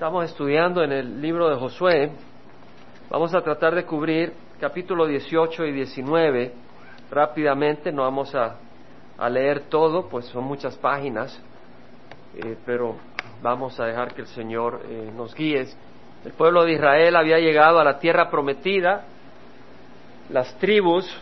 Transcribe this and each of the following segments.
Estamos estudiando en el libro de Josué. Vamos a tratar de cubrir capítulo 18 y 19 rápidamente. No vamos a, leer todo, pues son muchas páginas, eh, pero vamos a dejar que el Señor eh, nos guíe. El pueblo de Israel había llegado a la tierra prometida. Las tribus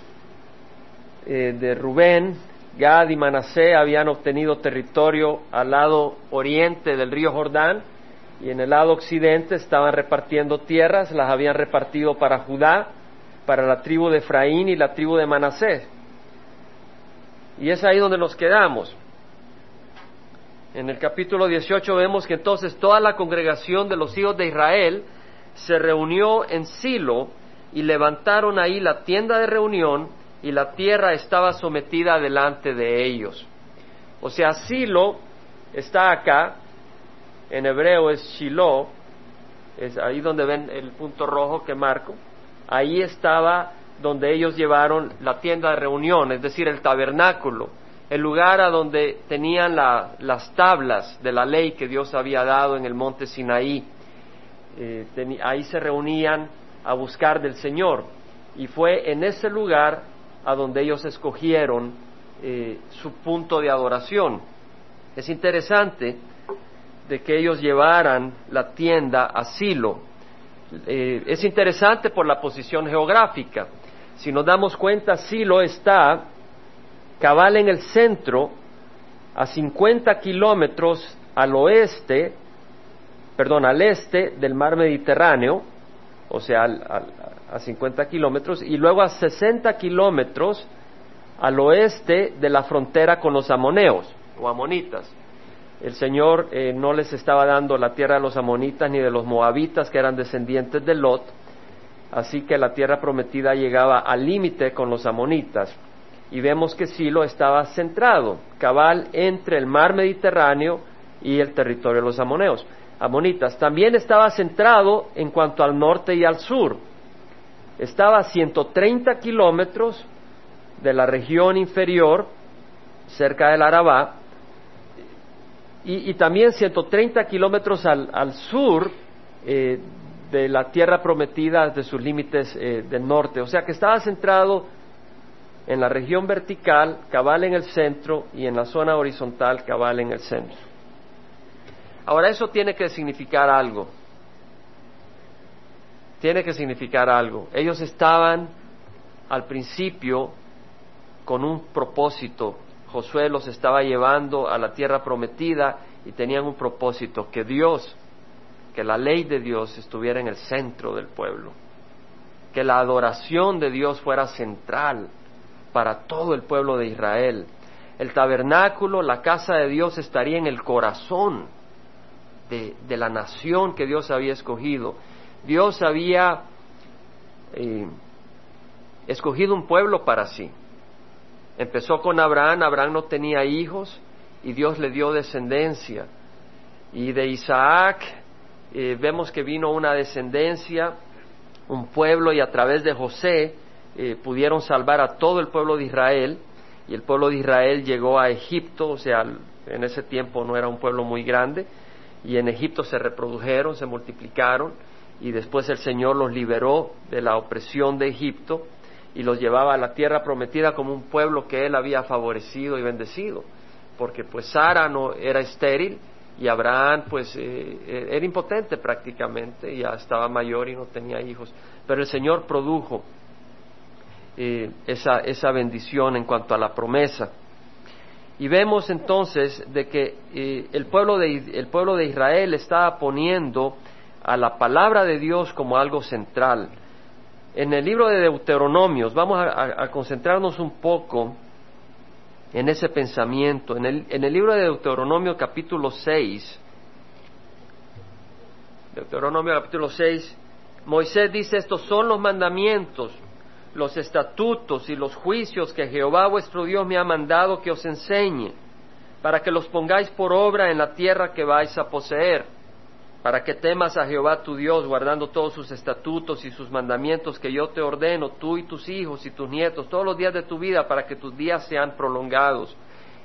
eh, de Rubén, Gad y Manasé habían obtenido territorio al lado oriente del río Jordán y en el lado occidente estaban repartiendo tierras, las habían repartido para Judá, para la tribu de Efraín y la tribu de Manasés. Y es ahí donde nos quedamos. En el capítulo 18 vemos que entonces toda la congregación de los hijos de Israel se reunió en Silo y levantaron ahí la tienda de reunión y la tierra estaba sometida delante de ellos. O sea, Silo está acá en hebreo es Shiloh, es ahí donde ven el punto rojo que marco, ahí estaba donde ellos llevaron la tienda de reunión, es decir, el tabernáculo, el lugar a donde tenían las tablas de la ley que Dios había dado en el monte Sinaí. Eh, ahí se reunían a buscar del Señor y fue en ese lugar a donde ellos escogieron eh, su punto de adoración. Es interesante de que ellos llevaran la tienda a Silo. Eh, es interesante por la posición geográfica. Si nos damos cuenta, Silo está cabal en el centro, a 50 kilómetros al oeste, perdón, al este del mar Mediterráneo, o sea, a 50 kilómetros, y luego a 60 kilómetros al oeste de la frontera con los amoneos o amonitas el Señor eh, no les estaba dando la tierra de los amonitas ni de los moabitas que eran descendientes de Lot, así que la tierra prometida llegaba al límite con los amonitas. Y vemos que Silo estaba centrado, cabal entre el mar Mediterráneo y el territorio de los amoneos, amonitas. También estaba centrado en cuanto al norte y al sur. Estaba a 130 kilómetros de la región inferior, cerca del Arabá, y, también 130 kilómetros al, al sur eh, de la tierra prometida de sus límites eh, del norte. O sea que estaba centrado en la región vertical, cabal en el centro, y en la zona horizontal, cabal en el centro. Ahora eso tiene que significar algo. Tiene que significar algo. Ellos estaban al principio con un propósito Josué los estaba llevando a la tierra prometida y tenían un propósito, que Dios, que la ley de Dios estuviera en el centro del pueblo, que la adoración de Dios fuera central para todo el pueblo de Israel. El tabernáculo, la casa de Dios estaría en el corazón de, la nación que Dios había escogido. Dios había eh, escogido un pueblo para sí. Empezó con Abraham, Abraham no tenía hijos y Dios le dio descendencia. Y de Isaac eh, vemos que vino una descendencia, un pueblo y a través de José eh, pudieron salvar a todo el pueblo de Israel. Y el pueblo de Israel llegó a Egipto, o sea, en ese tiempo no era un pueblo muy grande. Y en Egipto se reprodujeron, se multiplicaron. Y después el Señor los liberó de la opresión de Egipto y los llevaba a la tierra prometida como un pueblo que él había favorecido y bendecido, porque pues Sara no era estéril y Abraham pues eh, eh, era impotente prácticamente, ya estaba mayor y no tenía hijos, pero el Señor produjo eh, esa, esa bendición en cuanto a la promesa. Y vemos entonces de que el, pueblo de, el pueblo de Israel estaba poniendo a la palabra de Dios como algo central en el libro de Deuteronomios, vamos a, concentrarnos un poco en ese pensamiento. En el, libro de Deuteronomio capítulo 6, Deuteronomio capítulo 6, Moisés dice, estos son los mandamientos, los estatutos y los juicios que Jehová vuestro Dios me ha mandado que os enseñe, para que los pongáis por obra en la tierra que vais a poseer para que temas a Jehová tu Dios, guardando todos sus estatutos y sus mandamientos que yo te ordeno, tú y tus hijos y tus nietos, todos los días de tu vida, para que tus días sean prolongados.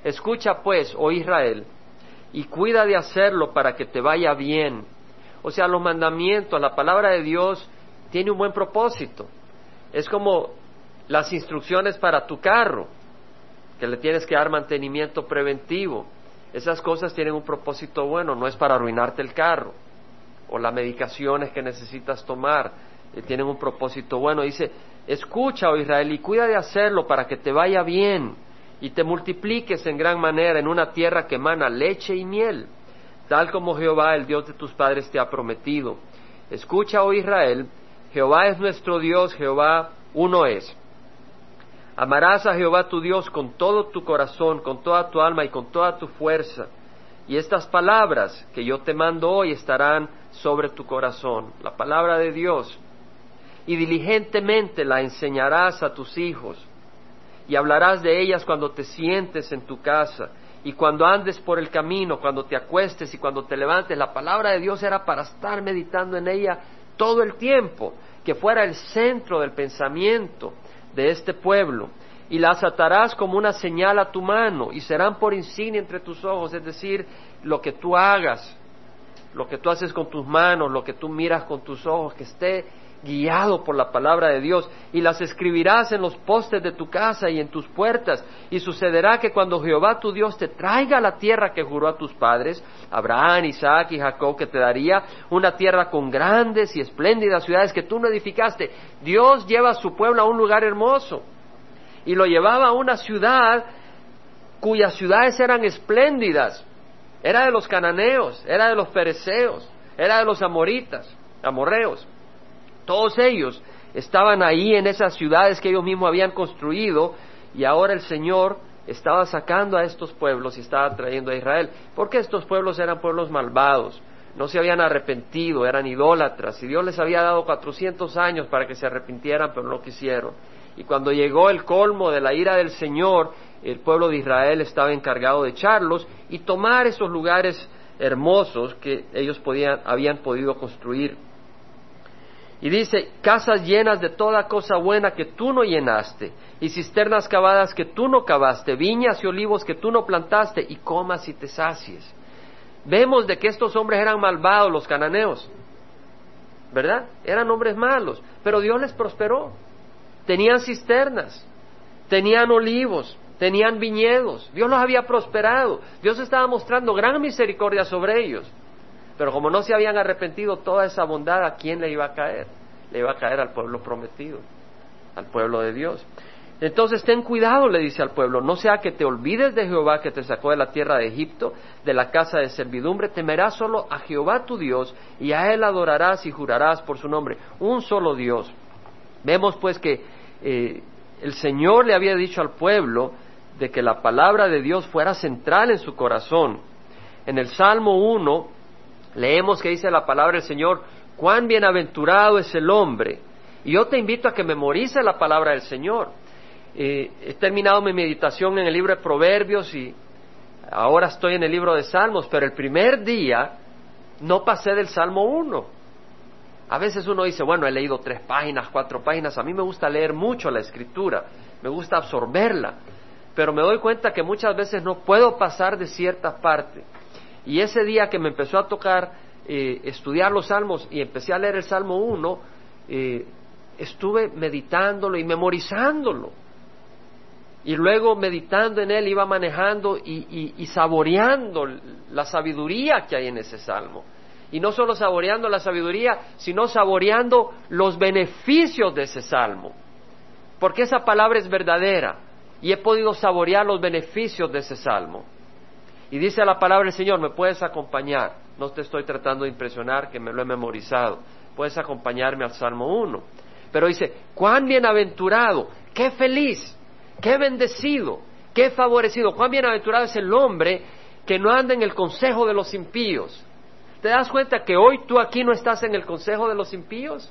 Escucha pues, oh Israel, y cuida de hacerlo para que te vaya bien. O sea, los mandamientos, la palabra de Dios tiene un buen propósito. Es como las instrucciones para tu carro, que le tienes que dar mantenimiento preventivo. Esas cosas tienen un propósito bueno, no es para arruinarte el carro. O las medicaciones que necesitas tomar eh, tienen un propósito bueno. Dice, escucha, oh Israel, y cuida de hacerlo para que te vaya bien y te multipliques en gran manera en una tierra que emana leche y miel, tal como Jehová, el Dios de tus padres, te ha prometido. Escucha, oh Israel, Jehová es nuestro Dios, Jehová uno es. Amarás a Jehová tu Dios con todo tu corazón, con toda tu alma y con toda tu fuerza. Y estas palabras que yo te mando hoy estarán sobre tu corazón, la palabra de Dios. Y diligentemente la enseñarás a tus hijos. Y hablarás de ellas cuando te sientes en tu casa y cuando andes por el camino, cuando te acuestes y cuando te levantes. La palabra de Dios era para estar meditando en ella todo el tiempo, que fuera el centro del pensamiento de este pueblo, y las atarás como una señal a tu mano, y serán por insignia entre tus ojos, es decir, lo que tú hagas, lo que tú haces con tus manos, lo que tú miras con tus ojos, que esté guiado por la palabra de Dios, y las escribirás en los postes de tu casa y en tus puertas, y sucederá que cuando Jehová tu Dios te traiga la tierra que juró a tus padres, Abraham, Isaac y Jacob, que te daría una tierra con grandes y espléndidas ciudades que tú no edificaste, Dios lleva a su pueblo a un lugar hermoso, y lo llevaba a una ciudad cuyas ciudades eran espléndidas, era de los cananeos, era de los pereceos, era de los amoritas, amorreos. Todos ellos estaban ahí en esas ciudades que ellos mismos habían construido y ahora el Señor estaba sacando a estos pueblos y estaba trayendo a Israel, porque estos pueblos eran pueblos malvados, no se habían arrepentido, eran idólatras, y Dios les había dado cuatrocientos años para que se arrepintieran, pero no quisieron. Y cuando llegó el colmo de la ira del Señor, el pueblo de Israel estaba encargado de echarlos y tomar esos lugares hermosos que ellos habían podido construir. Y dice, casas llenas de toda cosa buena que tú no llenaste, y cisternas cavadas que tú no cavaste, viñas y olivos que tú no plantaste, y comas y te sacies. Vemos de que estos hombres eran malvados, los cananeos, ¿verdad? Eran hombres malos, pero Dios les prosperó. Tenían cisternas, tenían olivos, tenían viñedos, Dios los había prosperado, Dios estaba mostrando gran misericordia sobre ellos. Pero como no se habían arrepentido, toda esa bondad, ¿a quién le iba a caer? Le iba a caer al pueblo prometido, al pueblo de Dios. Entonces ten cuidado, le dice al pueblo, no sea que te olvides de Jehová que te sacó de la tierra de Egipto, de la casa de servidumbre, temerás solo a Jehová tu Dios y a él adorarás y jurarás por su nombre, un solo Dios. Vemos pues que eh, el Señor le había dicho al pueblo de que la palabra de Dios fuera central en su corazón. En el Salmo 1 Leemos que dice la palabra del Señor, cuán bienaventurado es el hombre. Y yo te invito a que memorice la palabra del Señor. Eh, he terminado mi meditación en el libro de Proverbios y ahora estoy en el libro de Salmos, pero el primer día no pasé del Salmo 1. A veces uno dice, bueno, he leído tres páginas, cuatro páginas, a mí me gusta leer mucho la escritura, me gusta absorberla, pero me doy cuenta que muchas veces no puedo pasar de cierta parte. Y ese día que me empezó a tocar eh, estudiar los salmos y empecé a leer el Salmo 1, eh, estuve meditándolo y memorizándolo. Y luego meditando en él iba manejando y, y, saboreando la sabiduría que hay en ese salmo. Y no solo saboreando la sabiduría, sino saboreando los beneficios de ese salmo. Porque esa palabra es verdadera y he podido saborear los beneficios de ese salmo. Y dice la palabra del Señor, me puedes acompañar. No te estoy tratando de impresionar, que me lo he memorizado. Puedes acompañarme al Salmo 1. Pero dice, cuán bienaventurado, qué feliz, qué bendecido, qué favorecido, cuán bienaventurado es el hombre que no anda en el consejo de los impíos. ¿Te das cuenta que hoy tú aquí no estás en el consejo de los impíos?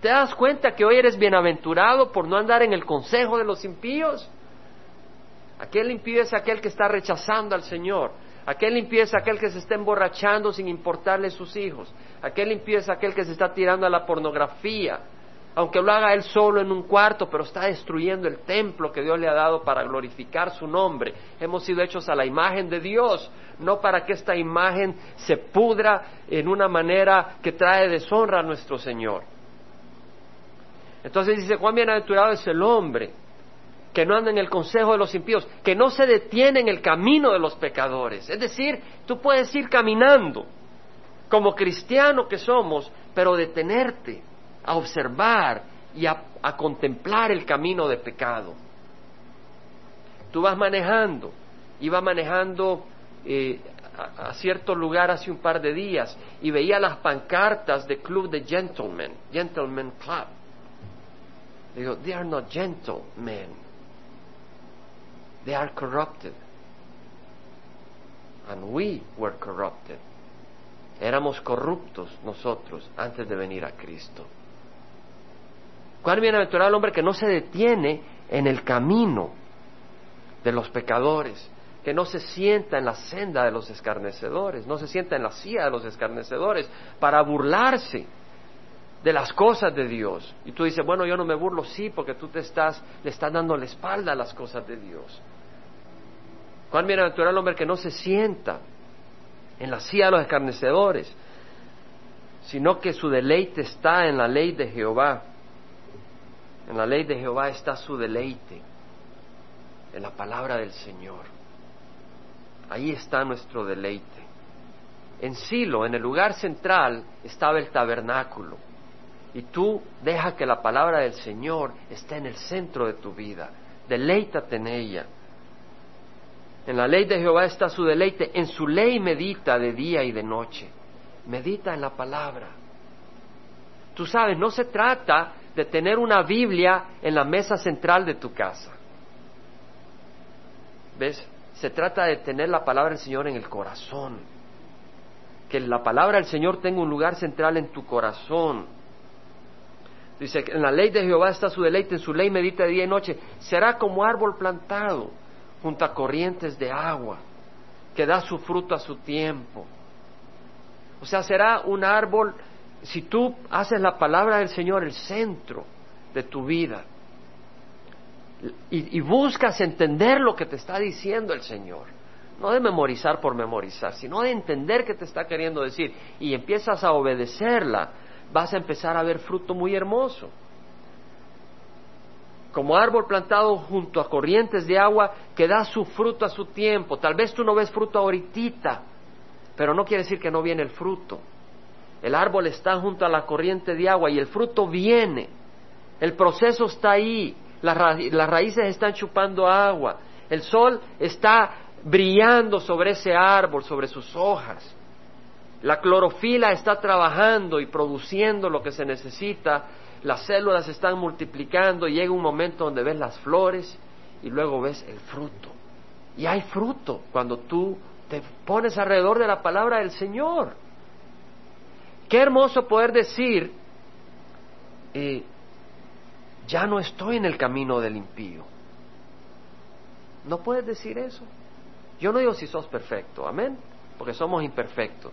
¿Te das cuenta que hoy eres bienaventurado por no andar en el consejo de los impíos? Aquel impío es aquel que está rechazando al Señor. Aquel impío es aquel que se está emborrachando sin importarle sus hijos. Aquel impío es aquel que se está tirando a la pornografía. aunque lo haga él solo en un cuarto, pero está destruyendo el templo que Dios le ha dado para glorificar su nombre. Hemos sido hechos a la imagen de Dios, no para que esta imagen se pudra en una manera que trae deshonra a nuestro Señor. Entonces dice, cuán bienaventurado es el hombre que no anda en el consejo de los impíos, que no se detiene en el camino de los pecadores. Es decir, tú puedes ir caminando como cristiano que somos, pero detenerte a observar y a, contemplar el camino de pecado. Tú vas manejando, iba manejando eh, a, cierto lugar hace un par de días y veía las pancartas de club de gentlemen, gentlemen club. Digo, they are not gentlemen. They are corrupted. And we were corrupted. Éramos corruptos nosotros antes de venir a Cristo. Cuán bienaventurado el hombre que no se detiene en el camino de los pecadores, que no se sienta en la senda de los escarnecedores, no se sienta en la silla de los escarnecedores para burlarse de las cosas de Dios. Y tú dices, bueno, yo no me burlo, sí, porque tú te estás, le estás dando la espalda a las cosas de Dios. Cuán bienaventurado el hombre que no se sienta en la silla de los escarnecedores, sino que su deleite está en la ley de Jehová. En la ley de Jehová está su deleite, en la palabra del Señor. Ahí está nuestro deleite. En Silo, en el lugar central, estaba el tabernáculo. Y tú deja que la palabra del Señor esté en el centro de tu vida. Deleítate en ella. En la ley de Jehová está su deleite, en su ley medita de día y de noche. Medita en la palabra. Tú sabes, no se trata de tener una Biblia en la mesa central de tu casa. ¿Ves? Se trata de tener la palabra del Señor en el corazón. Que la palabra del Señor tenga un lugar central en tu corazón. Dice, en la ley de Jehová está su deleite, en su ley medita día y noche. Será como árbol plantado junto a corrientes de agua, que da su fruto a su tiempo. O sea, será un árbol, si tú haces la palabra del Señor el centro de tu vida y buscas entender lo que te está diciendo el Señor, no de memorizar por memorizar, sino de entender qué te está queriendo decir y empiezas a obedecerla, vas a empezar a ver fruto muy hermoso como árbol plantado junto a corrientes de agua que da su fruto a su tiempo. Tal vez tú no ves fruto ahorita, pero no quiere decir que no viene el fruto. El árbol está junto a la corriente de agua y el fruto viene. El proceso está ahí. Las, las raíces están chupando agua. El sol está brillando sobre ese árbol, sobre sus hojas. La clorofila está trabajando y produciendo lo que se necesita las células están multiplicando y llega un momento donde ves las flores y luego ves el fruto. Y hay fruto cuando tú te pones alrededor de la palabra del Señor. Qué hermoso poder decir, eh, ya no estoy en el camino del impío. No puedes decir eso. Yo no digo si sos perfecto, amén, porque somos imperfectos.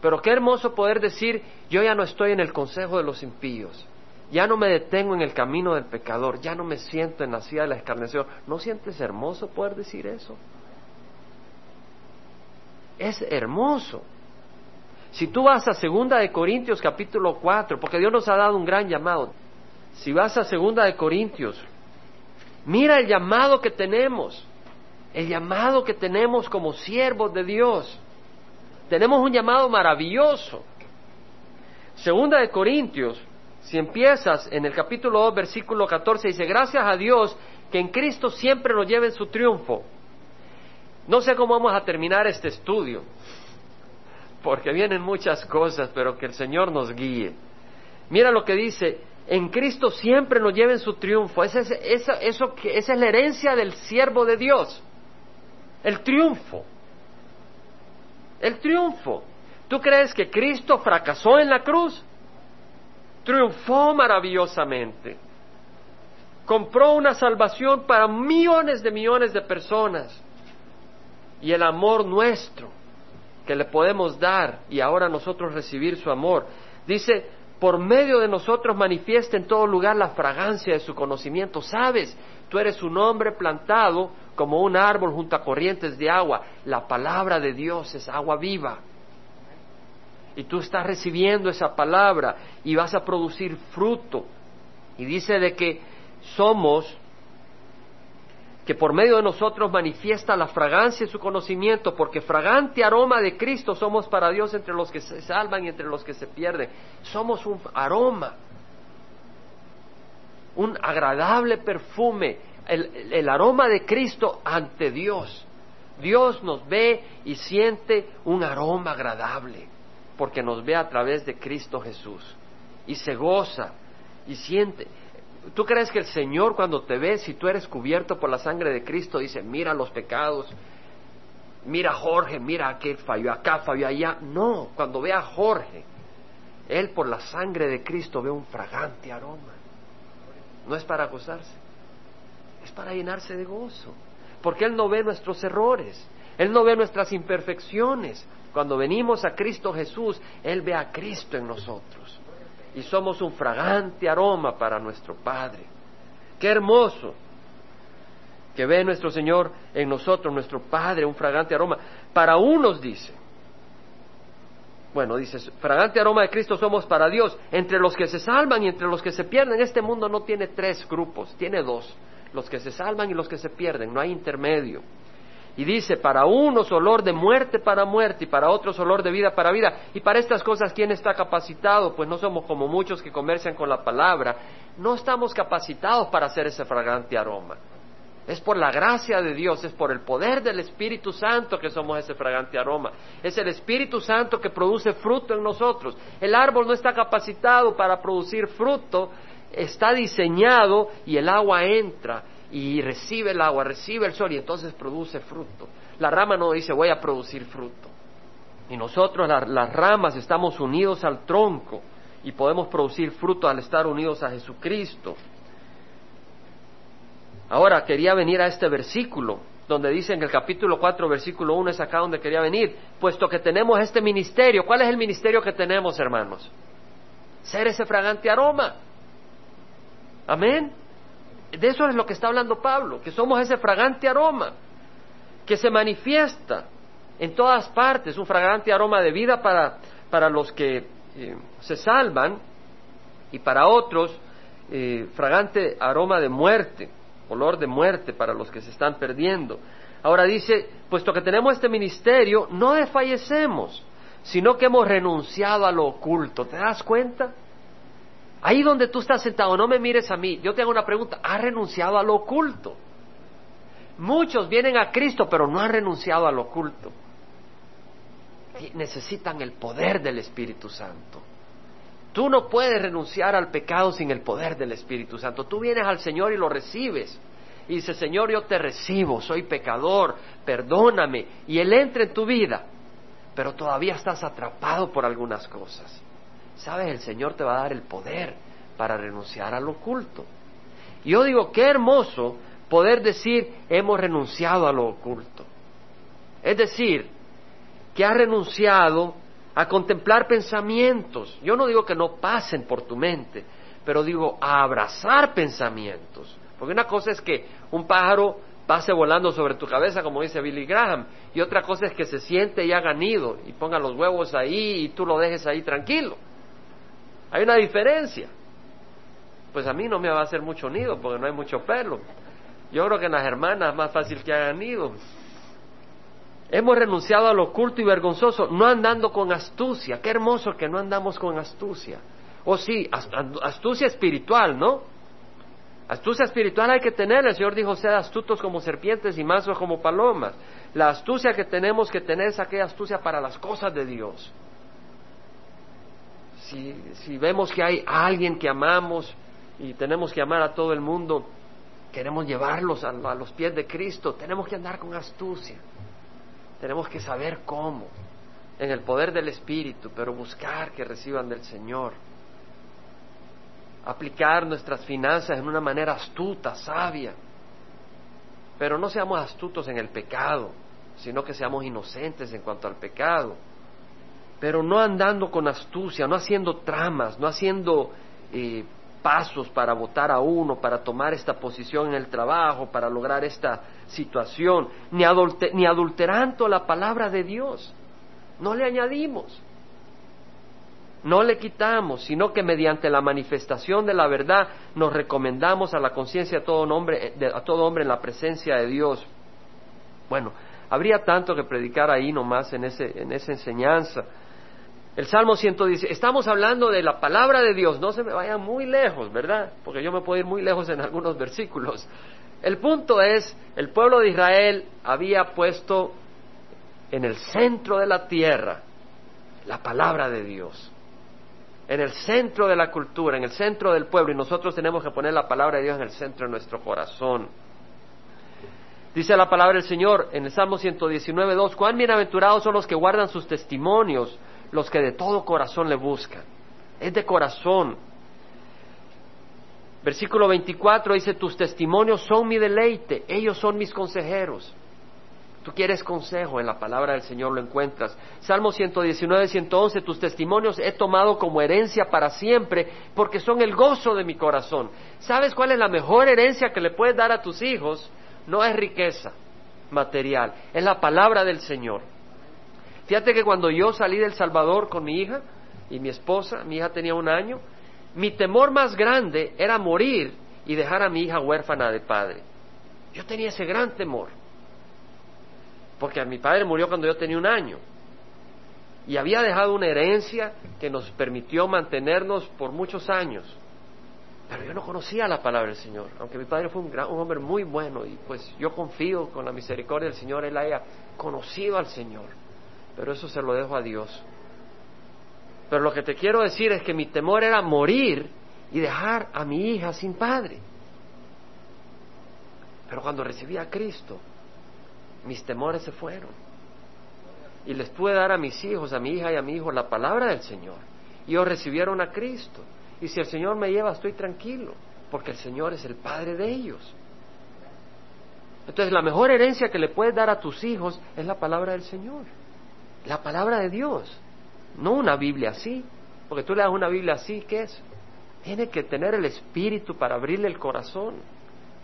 Pero qué hermoso poder decir, yo ya no estoy en el consejo de los impíos. Ya no me detengo en el camino del pecador, ya no me siento en la silla de la escarneción. ¿No sientes hermoso poder decir eso? Es hermoso. Si tú vas a Segunda de Corintios capítulo 4, porque Dios nos ha dado un gran llamado. Si vas a Segunda de Corintios, mira el llamado que tenemos, el llamado que tenemos como siervos de Dios. Tenemos un llamado maravilloso. Segunda de Corintios si empiezas en el capítulo 2, versículo 14, dice, gracias a Dios que en Cristo siempre nos lleve en su triunfo. No sé cómo vamos a terminar este estudio, porque vienen muchas cosas, pero que el Señor nos guíe. Mira lo que dice, en Cristo siempre nos lleve en su triunfo. Esa es, esa, eso, esa es la herencia del siervo de Dios. El triunfo. El triunfo. ¿Tú crees que Cristo fracasó en la cruz? triunfó maravillosamente. Compró una salvación para millones de millones de personas. Y el amor nuestro que le podemos dar y ahora nosotros recibir su amor. Dice, por medio de nosotros manifiesta en todo lugar la fragancia de su conocimiento. Sabes, tú eres un hombre plantado como un árbol junto a corrientes de agua. La palabra de Dios es agua viva. Y tú estás recibiendo esa palabra y vas a producir fruto. Y dice de que somos que por medio de nosotros manifiesta la fragancia de su conocimiento, porque fragante aroma de Cristo somos para Dios entre los que se salvan y entre los que se pierden. Somos un aroma, un agradable perfume, el, el aroma de Cristo ante Dios. Dios nos ve y siente un aroma agradable, porque nos ve a través de Cristo Jesús y se goza y siente. ¿Tú crees que el Señor cuando te ve, si tú eres cubierto por la sangre de Cristo, dice, mira los pecados, mira a Jorge, mira aquel falló acá, falló allá? No, cuando ve a Jorge, él por la sangre de Cristo ve un fragante aroma. No es para gozarse, es para llenarse de gozo, porque Él no ve nuestros errores, Él no ve nuestras imperfecciones. Cuando venimos a Cristo Jesús, Él ve a Cristo en nosotros y somos un fragante aroma para nuestro Padre. Qué hermoso que ve nuestro Señor en nosotros, nuestro Padre, un fragante aroma. Para unos dice, bueno, dice, fragante aroma de Cristo somos para Dios, entre los que se salvan y entre los que se pierden. Este mundo no tiene tres grupos, tiene dos, los que se salvan y los que se pierden, no hay intermedio. Y dice, para unos olor de muerte para muerte y para otros olor de vida para vida. Y para estas cosas, ¿quién está capacitado? Pues no somos como muchos que comercian con la palabra. No estamos capacitados para hacer ese fragante aroma. Es por la gracia de Dios, es por el poder del Espíritu Santo que somos ese fragante aroma. Es el Espíritu Santo que produce fruto en nosotros. El árbol no está capacitado para producir fruto, está diseñado y el agua entra y recibe el agua, recibe el sol y entonces produce fruto. La rama no dice voy a producir fruto. Y nosotros las ramas estamos unidos al tronco y podemos producir fruto al estar unidos a Jesucristo. Ahora quería venir a este versículo donde dice en el capítulo 4, versículo 1 es acá donde quería venir, puesto que tenemos este ministerio. ¿Cuál es el ministerio que tenemos, hermanos? Ser ese fragante aroma. Amén de eso es lo que está hablando Pablo, que somos ese fragante aroma que se manifiesta en todas partes, un fragante aroma de vida para, para los que eh, se salvan y para otros eh, fragante aroma de muerte, olor de muerte para los que se están perdiendo. Ahora dice, puesto que tenemos este ministerio, no desfallecemos, sino que hemos renunciado a lo oculto. ¿Te das cuenta? Ahí donde tú estás sentado, no me mires a mí. Yo te hago una pregunta. ¿Has renunciado a lo oculto? Muchos vienen a Cristo, pero no han renunciado a lo oculto. Necesitan el poder del Espíritu Santo. Tú no puedes renunciar al pecado sin el poder del Espíritu Santo. Tú vienes al Señor y lo recibes. Y dices, Señor, yo te recibo, soy pecador, perdóname. Y Él entra en tu vida, pero todavía estás atrapado por algunas cosas. Sabes, el Señor te va a dar el poder para renunciar al oculto. Y yo digo, qué hermoso poder decir, hemos renunciado a lo oculto. Es decir, que has renunciado a contemplar pensamientos. Yo no digo que no pasen por tu mente, pero digo a abrazar pensamientos. Porque una cosa es que un pájaro pase volando sobre tu cabeza, como dice Billy Graham, y otra cosa es que se siente y haga nido y ponga los huevos ahí y tú lo dejes ahí tranquilo. Hay una diferencia. Pues a mí no me va a hacer mucho nido porque no hay mucho pelo. Yo creo que en las hermanas es más fácil que hagan nido. Hemos renunciado a lo oculto y vergonzoso, no andando con astucia. Qué hermoso que no andamos con astucia. O oh, sí, astucia espiritual, ¿no? Astucia espiritual hay que tener. El Señor dijo, sed astutos como serpientes y mansos como palomas. La astucia que tenemos que tener es aquella astucia para las cosas de Dios si, vemos que hay alguien que amamos y tenemos que amar a todo el mundo, queremos llevarlos a, a los pies de Cristo, tenemos que andar con astucia, tenemos que saber cómo, en el poder del Espíritu, pero buscar que reciban del Señor. Aplicar nuestras finanzas en una manera astuta, sabia. Pero no seamos astutos en el pecado, sino que seamos inocentes en cuanto al pecado pero no andando con astucia, no haciendo tramas, no haciendo eh, pasos para votar a uno, para tomar esta posición en el trabajo, para lograr esta situación, ni, ni adulterando la palabra de Dios. No le añadimos, no le quitamos, sino que mediante la manifestación de la verdad nos recomendamos a la conciencia de todo hombre, a todo hombre en la presencia de Dios. Bueno, habría tanto que predicar ahí nomás en, ese, en esa enseñanza. El Salmo 110, estamos hablando de la palabra de Dios, no se me vayan muy lejos, ¿verdad? Porque yo me puedo ir muy lejos en algunos versículos. El punto es, el pueblo de Israel había puesto en el centro de la tierra la palabra de Dios, en el centro de la cultura, en el centro del pueblo, y nosotros tenemos que poner la palabra de Dios en el centro de nuestro corazón. Dice la palabra del Señor en el Salmo 119, 2, cuán bienaventurados son los que guardan sus testimonios, los que de todo corazón le buscan. Es de corazón. Versículo 24 dice, tus testimonios son mi deleite, ellos son mis consejeros. Tú quieres consejo, en la palabra del Señor lo encuentras. Salmo 119, 111, tus testimonios he tomado como herencia para siempre, porque son el gozo de mi corazón. ¿Sabes cuál es la mejor herencia que le puedes dar a tus hijos? No es riqueza material, es la palabra del Señor. Fíjate que cuando yo salí del Salvador con mi hija y mi esposa, mi hija tenía un año, mi temor más grande era morir y dejar a mi hija huérfana de padre. Yo tenía ese gran temor, porque mi padre murió cuando yo tenía un año y había dejado una herencia que nos permitió mantenernos por muchos años. Pero yo no conocía la palabra del Señor, aunque mi padre fue un, gran, un hombre muy bueno y pues yo confío con la misericordia del Señor, él haya conocido al Señor pero eso se lo dejo a Dios. Pero lo que te quiero decir es que mi temor era morir y dejar a mi hija sin padre. Pero cuando recibí a Cristo, mis temores se fueron. Y les pude dar a mis hijos, a mi hija y a mi hijo la palabra del Señor. Y ellos recibieron a Cristo. Y si el Señor me lleva, estoy tranquilo, porque el Señor es el Padre de ellos. Entonces la mejor herencia que le puedes dar a tus hijos es la palabra del Señor la palabra de Dios, no una Biblia así, porque tú le das una Biblia así, ¿qué es? Tiene que tener el espíritu para abrirle el corazón.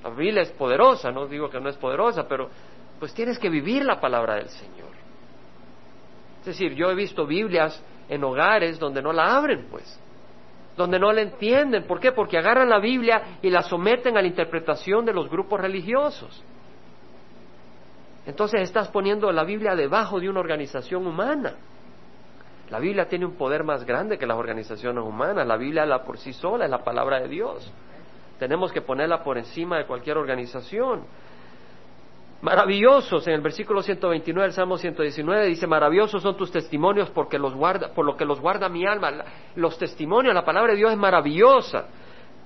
La Biblia es poderosa, no digo que no es poderosa, pero pues tienes que vivir la palabra del Señor. Es decir, yo he visto Biblias en hogares donde no la abren, pues, donde no la entienden. ¿Por qué? Porque agarran la Biblia y la someten a la interpretación de los grupos religiosos. Entonces estás poniendo la Biblia debajo de una organización humana. La Biblia tiene un poder más grande que las organizaciones humanas. La Biblia la por sí sola es la palabra de Dios. Tenemos que ponerla por encima de cualquier organización. Maravillosos, en el versículo 129 del Salmo 119 dice, maravillosos son tus testimonios porque los guarda, por lo que los guarda mi alma. Los testimonios, la palabra de Dios es maravillosa.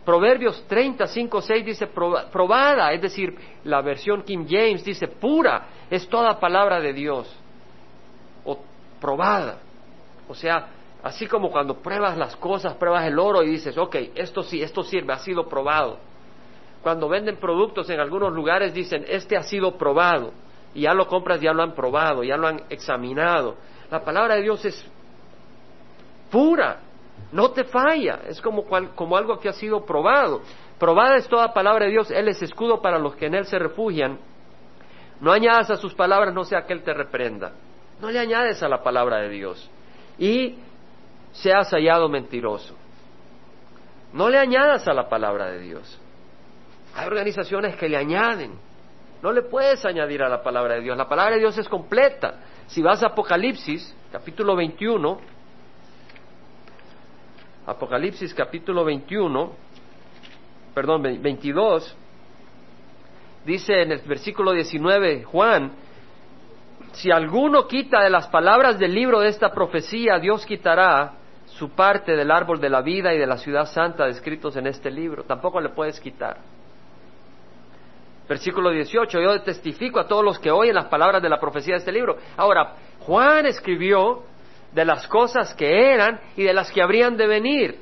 Proverbios 35, 6 dice probada, es decir, la versión King James dice pura, es toda palabra de Dios. O probada. O sea, así como cuando pruebas las cosas, pruebas el oro y dices, ok, esto sí, esto sirve, ha sido probado. Cuando venden productos en algunos lugares dicen, este ha sido probado. Y ya lo compras, ya lo han probado, ya lo han examinado. La palabra de Dios es pura, no te falla, es como, como algo que ha sido probado. Probada es toda palabra de Dios, Él es escudo para los que en Él se refugian. No añadas a sus palabras, no sea que Él te reprenda. No le añades a la palabra de Dios. Y seas hallado mentiroso. No le añadas a la palabra de Dios. Hay organizaciones que le añaden. No le puedes añadir a la palabra de Dios. La palabra de Dios es completa. Si vas a Apocalipsis, capítulo 21, Apocalipsis capítulo 21, perdón, 22, dice en el versículo 19, Juan, si alguno quita de las palabras del libro de esta profecía, Dios quitará su parte del árbol de la vida y de la ciudad santa descritos en este libro. Tampoco le puedes quitar. Versículo 18, yo testifico a todos los que oyen las palabras de la profecía de este libro. Ahora, Juan escribió de las cosas que eran y de las que habrían de venir.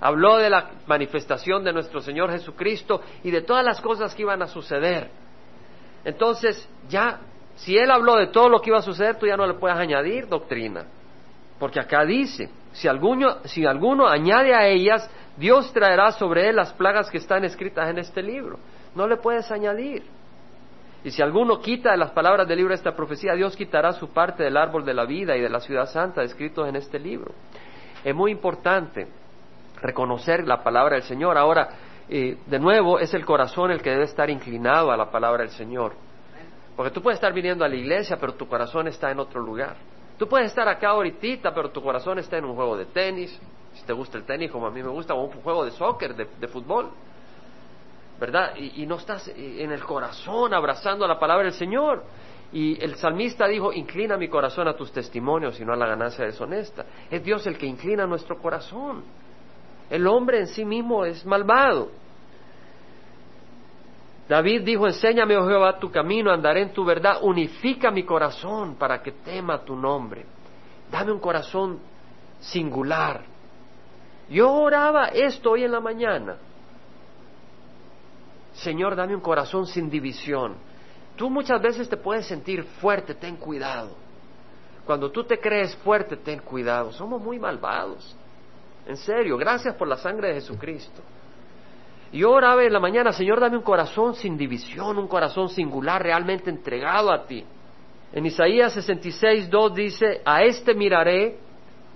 Habló de la manifestación de nuestro Señor Jesucristo y de todas las cosas que iban a suceder. Entonces ya Si Él habló de todo lo que iba a suceder, tú ya no le puedes añadir doctrina. Porque acá dice, si alguno, si alguno añade a ellas, Dios traerá sobre él las plagas que están escritas en este libro. No le puedes añadir. Y si alguno quita de las palabras del libro esta profecía, Dios quitará su parte del árbol de la vida y de la ciudad santa escritos en este libro. Es muy importante reconocer la palabra del Señor. Ahora, eh, de nuevo, es el corazón el que debe estar inclinado a la palabra del Señor. Porque tú puedes estar viniendo a la iglesia, pero tu corazón está en otro lugar. Tú puedes estar acá ahorita, pero tu corazón está en un juego de tenis, si te gusta el tenis como a mí me gusta, o un juego de soccer, de, fútbol. ¿Verdad? Y, y, no estás en el corazón abrazando la palabra del Señor. Y el salmista dijo, inclina mi corazón a tus testimonios y no a la ganancia deshonesta. Es Dios el que inclina nuestro corazón. El hombre en sí mismo es malvado. David dijo, enséñame, oh Jehová, tu camino, andaré en tu verdad, unifica mi corazón para que tema tu nombre. Dame un corazón singular. Yo oraba esto hoy en la mañana. Señor, dame un corazón sin división. Tú muchas veces te puedes sentir fuerte, ten cuidado. Cuando tú te crees fuerte, ten cuidado. Somos muy malvados. En serio, gracias por la sangre de Jesucristo. Y yo oraba en la mañana, Señor, dame un corazón sin división, un corazón singular, realmente entregado a ti. En Isaías 66, 2 dice, a este miraré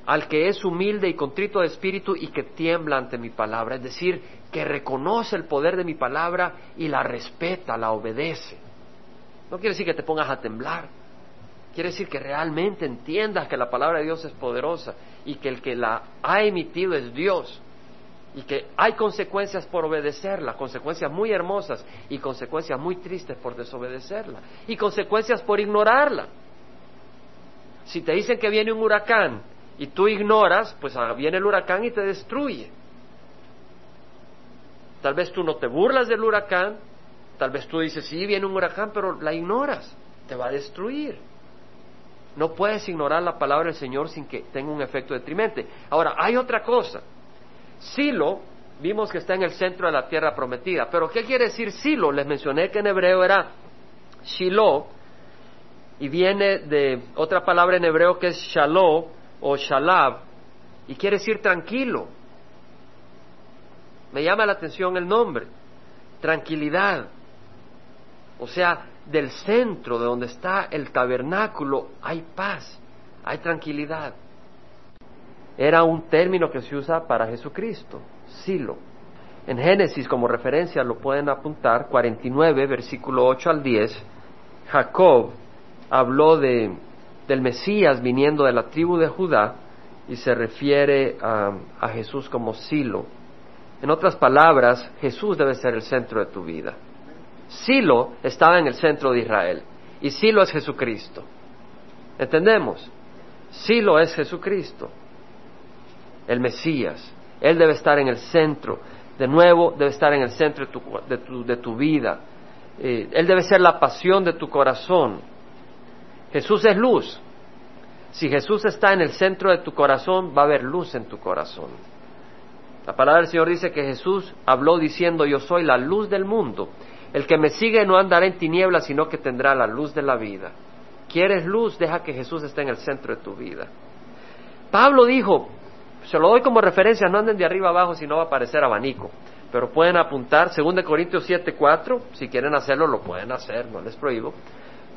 al que es humilde y contrito de espíritu y que tiembla ante mi palabra, es decir, que reconoce el poder de mi palabra y la respeta, la obedece. No quiere decir que te pongas a temblar, quiere decir que realmente entiendas que la palabra de Dios es poderosa y que el que la ha emitido es Dios y que hay consecuencias por obedecerla, consecuencias muy hermosas y consecuencias muy tristes por desobedecerla y consecuencias por ignorarla. Si te dicen que viene un huracán y tú ignoras, pues ah, viene el huracán y te destruye. Tal vez tú no te burlas del huracán, tal vez tú dices, sí, viene un huracán, pero la ignoras, te va a destruir. No puedes ignorar la palabra del Señor sin que tenga un efecto detrimente. Ahora, hay otra cosa. Silo, vimos que está en el centro de la tierra prometida. Pero ¿qué quiere decir Silo? Les mencioné que en hebreo era Shiloh y viene de otra palabra en hebreo que es Shalom o Shalab y quiere decir tranquilo. Me llama la atención el nombre, tranquilidad. O sea, del centro de donde está el tabernáculo hay paz, hay tranquilidad era un término que se usa para Jesucristo, silo. En Génesis, como referencia, lo pueden apuntar, 49, versículo 8 al 10, Jacob habló de, del Mesías viniendo de la tribu de Judá y se refiere a, a Jesús como silo. En otras palabras, Jesús debe ser el centro de tu vida. Silo estaba en el centro de Israel y Silo es Jesucristo. ¿Entendemos? Silo es Jesucristo el Mesías. Él debe estar en el centro. De nuevo, debe estar en el centro de tu, vida. Eh, él debe ser la pasión de tu corazón. Jesús es luz. Si Jesús está en el centro de tu corazón, va a haber luz en tu corazón. La palabra del Señor dice que Jesús habló diciendo, yo soy la luz del mundo. El que me sigue no andará en tinieblas, sino que tendrá la luz de la vida. ¿Quieres luz? Deja que Jesús esté en el centro de tu vida. Pablo dijo, se lo doy como referencia, no anden de arriba abajo si no va a aparecer abanico. Pero pueden apuntar 2 Corintios 7, 4, si quieren hacerlo lo pueden hacer, no les prohíbo,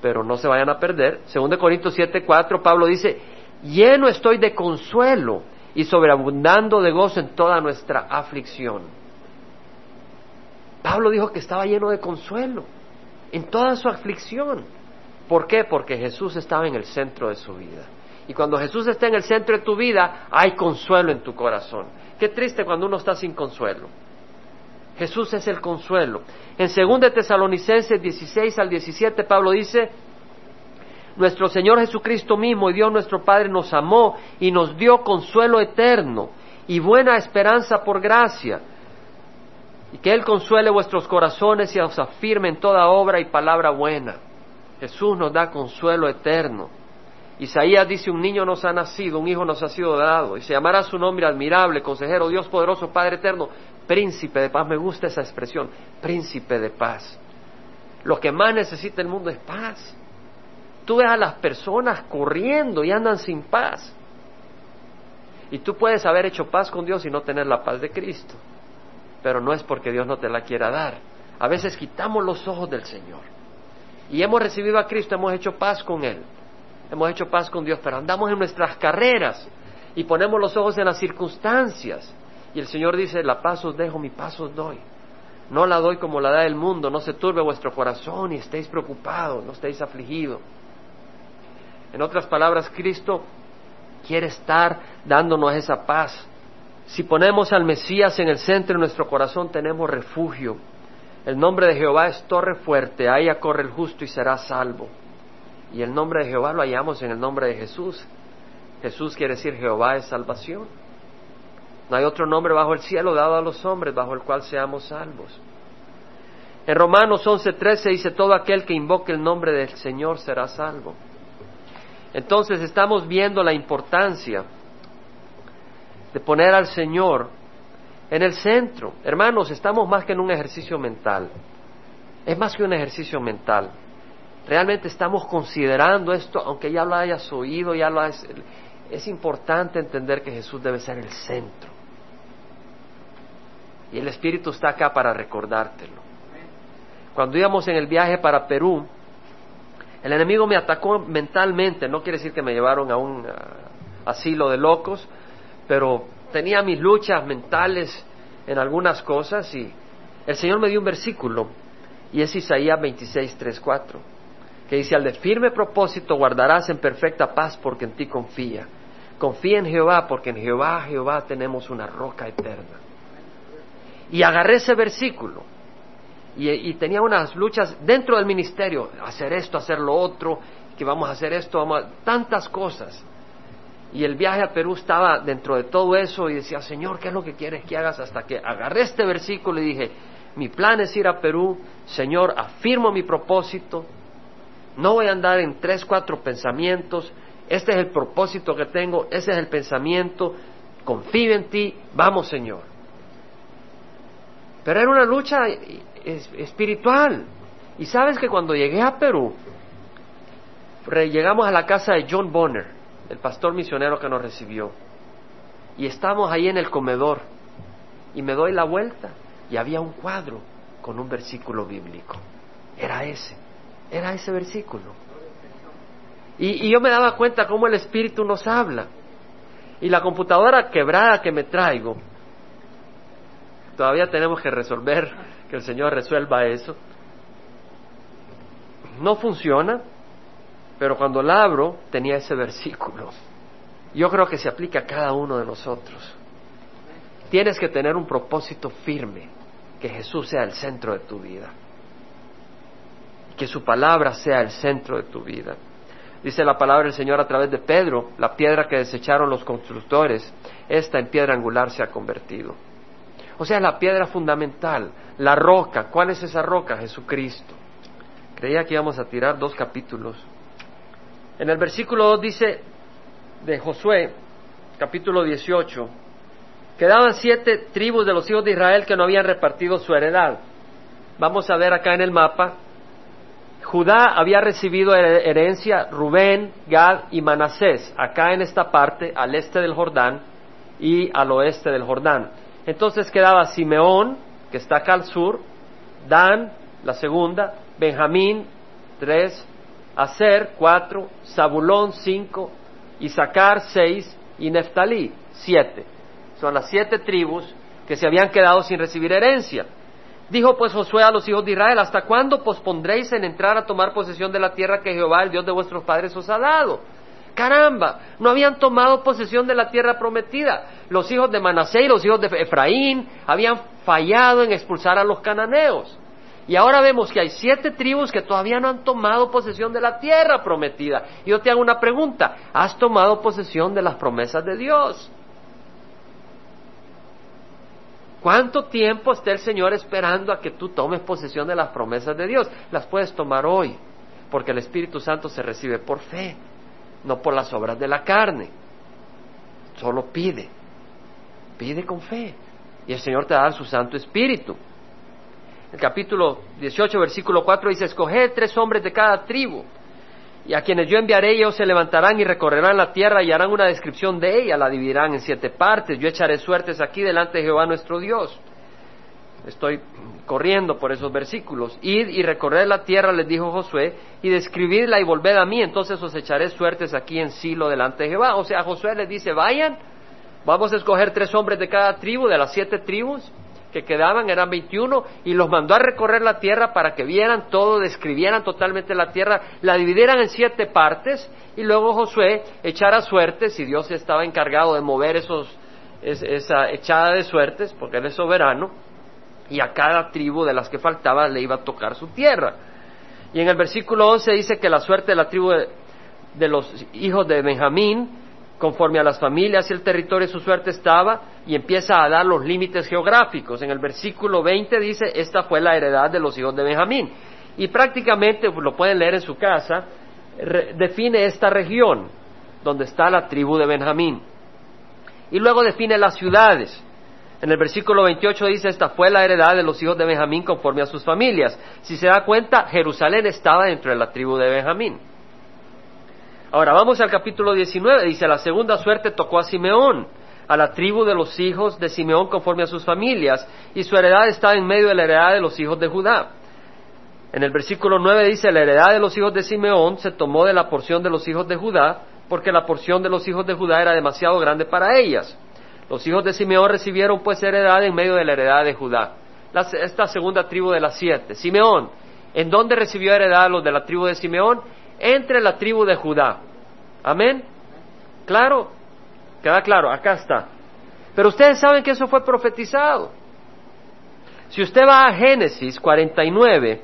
pero no se vayan a perder. 2 Corintios 7, 4, Pablo dice, lleno estoy de consuelo y sobreabundando de gozo en toda nuestra aflicción. Pablo dijo que estaba lleno de consuelo en toda su aflicción. ¿Por qué? Porque Jesús estaba en el centro de su vida. Y cuando Jesús está en el centro de tu vida, hay consuelo en tu corazón. Qué triste cuando uno está sin consuelo. Jesús es el consuelo. En 2 Tesalonicenses 16 al 17, Pablo dice, nuestro Señor Jesucristo mismo y Dios nuestro Padre nos amó y nos dio consuelo eterno y buena esperanza por gracia. Y que Él consuele vuestros corazones y os afirme en toda obra y palabra buena. Jesús nos da consuelo eterno. Isaías dice, un niño nos ha nacido, un hijo nos ha sido dado, y se llamará su nombre admirable, consejero, Dios poderoso, Padre eterno, príncipe de paz. Me gusta esa expresión, príncipe de paz. Lo que más necesita el mundo es paz. Tú ves a las personas corriendo y andan sin paz. Y tú puedes haber hecho paz con Dios y no tener la paz de Cristo. Pero no es porque Dios no te la quiera dar. A veces quitamos los ojos del Señor. Y hemos recibido a Cristo, hemos hecho paz con Él. Hemos hecho paz con Dios, pero andamos en nuestras carreras y ponemos los ojos en las circunstancias. Y el Señor dice, la paz os dejo, mi paz os doy. No la doy como la da el mundo, no se turbe vuestro corazón y estéis preocupados, no estéis afligidos. En otras palabras, Cristo quiere estar dándonos esa paz. Si ponemos al Mesías en el centro de nuestro corazón, tenemos refugio. El nombre de Jehová es torre fuerte, ahí corre el justo y será salvo. Y el nombre de Jehová lo hallamos en el nombre de Jesús. Jesús quiere decir Jehová es salvación. No hay otro nombre bajo el cielo dado a los hombres bajo el cual seamos salvos. En Romanos 11:13 dice, todo aquel que invoque el nombre del Señor será salvo. Entonces estamos viendo la importancia de poner al Señor en el centro. Hermanos, estamos más que en un ejercicio mental. Es más que un ejercicio mental. Realmente estamos considerando esto, aunque ya lo hayas oído, ya lo has, es importante entender que Jesús debe ser el centro. Y el Espíritu está acá para recordártelo. Cuando íbamos en el viaje para Perú, el enemigo me atacó mentalmente, no quiere decir que me llevaron a un asilo de locos, pero tenía mis luchas mentales en algunas cosas y el Señor me dio un versículo y es Isaías 26, 3, 4, que dice, al de firme propósito guardarás en perfecta paz porque en ti confía. Confía en Jehová porque en Jehová, Jehová tenemos una roca eterna. Y agarré ese versículo y, tenía unas luchas dentro del ministerio, hacer esto, hacer lo otro, que vamos a hacer esto, vamos tantas cosas. Y el viaje a Perú estaba dentro de todo eso y decía, Señor, ¿qué es lo que quieres que hagas? Hasta que agarré este versículo y dije, mi plan es ir a Perú, Señor, afirmo mi propósito, no voy a andar en tres, cuatro pensamientos, este es el propósito que tengo, ese es el pensamiento, confío en ti, vamos Señor. Pero era una lucha espiritual. Y sabes que cuando llegué a Perú, llegamos a la casa de John Bonner, el pastor misionero que nos recibió, y estamos ahí en el comedor, y me doy la vuelta, y había un cuadro con un versículo bíblico. Era ese, era ese versículo. Y, y yo me daba cuenta cómo el Espíritu nos habla. Y la computadora quebrada que me traigo, todavía tenemos que resolver que el Señor resuelva eso. No funciona, pero cuando la abro tenía ese versículo. Yo creo que se aplica a cada uno de nosotros. Tienes que tener un propósito firme, que Jesús sea el centro de tu vida, que su palabra sea el centro de tu vida. Dice la palabra del Señor a través de Pedro, la piedra que desecharon los constructores, esta en piedra angular se ha convertido. O sea, la piedra fundamental, la roca. ¿Cuál es esa roca? Jesucristo. Creía que íbamos a tirar dos capítulos. En el versículo 2 dice de Josué, capítulo 18, quedaban siete tribus de los hijos de Israel que no habían repartido su heredad. Vamos a ver acá en el mapa. Judá había recibido herencia Rubén, Gad y Manasés, acá en esta parte, al este del Jordán y al oeste del Jordán. Entonces quedaba Simeón, que está acá al sur, Dan, la segunda, Benjamín, tres, Aser, cuatro, Zabulón, cinco, Isaacar, seis, y Neftalí, siete. Son las siete tribus que se habían quedado sin recibir herencia. Dijo pues Josué a los hijos de Israel, ¿hasta cuándo pospondréis en entrar a tomar posesión de la tierra que Jehová, el Dios de vuestros padres, os ha dado? Caramba, no habían tomado posesión de la tierra prometida. Los hijos de Manasé y los hijos de Efraín habían fallado en expulsar a los cananeos. Y ahora vemos que hay siete tribus que todavía no han tomado posesión de la tierra prometida. Yo te hago una pregunta, ¿has tomado posesión de las promesas de Dios? ¿Cuánto tiempo está el Señor esperando a que tú tomes posesión de las promesas de Dios? Las puedes tomar hoy, porque el Espíritu Santo se recibe por fe no por las obras de la carne. Solo pide, pide con fe. Y el Señor te da su Santo Espíritu. El capítulo 18, versículo 4 dice, escoged tres hombres de cada tribu y a quienes yo enviaré ellos se levantarán y recorrerán la tierra y harán una descripción de ella, la dividirán en siete partes. Yo echaré suertes aquí delante de Jehová nuestro Dios. Estoy corriendo por esos versículos. Id y recorred la tierra, les dijo Josué, y describidla y volved a mí, entonces os echaré suertes aquí en Silo delante de Jehová. O sea, Josué les dice, vayan, vamos a escoger tres hombres de cada tribu, de las siete tribus, que quedaban, eran 21, y los mandó a recorrer la tierra para que vieran todo, describieran totalmente la tierra, la dividieran en siete partes, y luego Josué echara suertes, y Dios estaba encargado de mover esos, esa echada de suertes, porque Él es soberano, y a cada tribu de las que faltaba le iba a tocar su tierra. Y en el versículo 11 dice que la suerte de la tribu de, los hijos de Benjamín, conforme a las familias y el territorio su suerte estaba, y empieza a dar los límites geográficos. En el versículo 20 dice, esta fue la heredad de los hijos de Benjamín. Y prácticamente, pues, lo pueden leer en su casa, define esta región donde está la tribu de Benjamín. Y luego define las ciudades. En el versículo 28 dice, esta fue la heredad de los hijos de Benjamín conforme a sus familias. Si se da cuenta, Jerusalén estaba dentro de la tribu de Benjamín. Ahora vamos al capítulo 19, dice, la segunda suerte tocó a Simeón, a la tribu de los hijos de Simeón conforme a sus familias, y su heredad estaba en medio de la heredad de los hijos de Judá. En el versículo 9 dice, la heredad de los hijos de Simeón se tomó de la porción de los hijos de Judá, porque la porción de los hijos de Judá era demasiado grande para ellas. Los hijos de Simeón recibieron pues heredad en medio de la heredad de Judá. esta segunda tribu de las siete. Simeón, ¿en dónde recibió heredad los de la tribu de Simeón? entre la tribu de Judá. Amén. Claro, queda claro, acá está. Pero ustedes saben que eso fue profetizado. Si usted va a Génesis 49,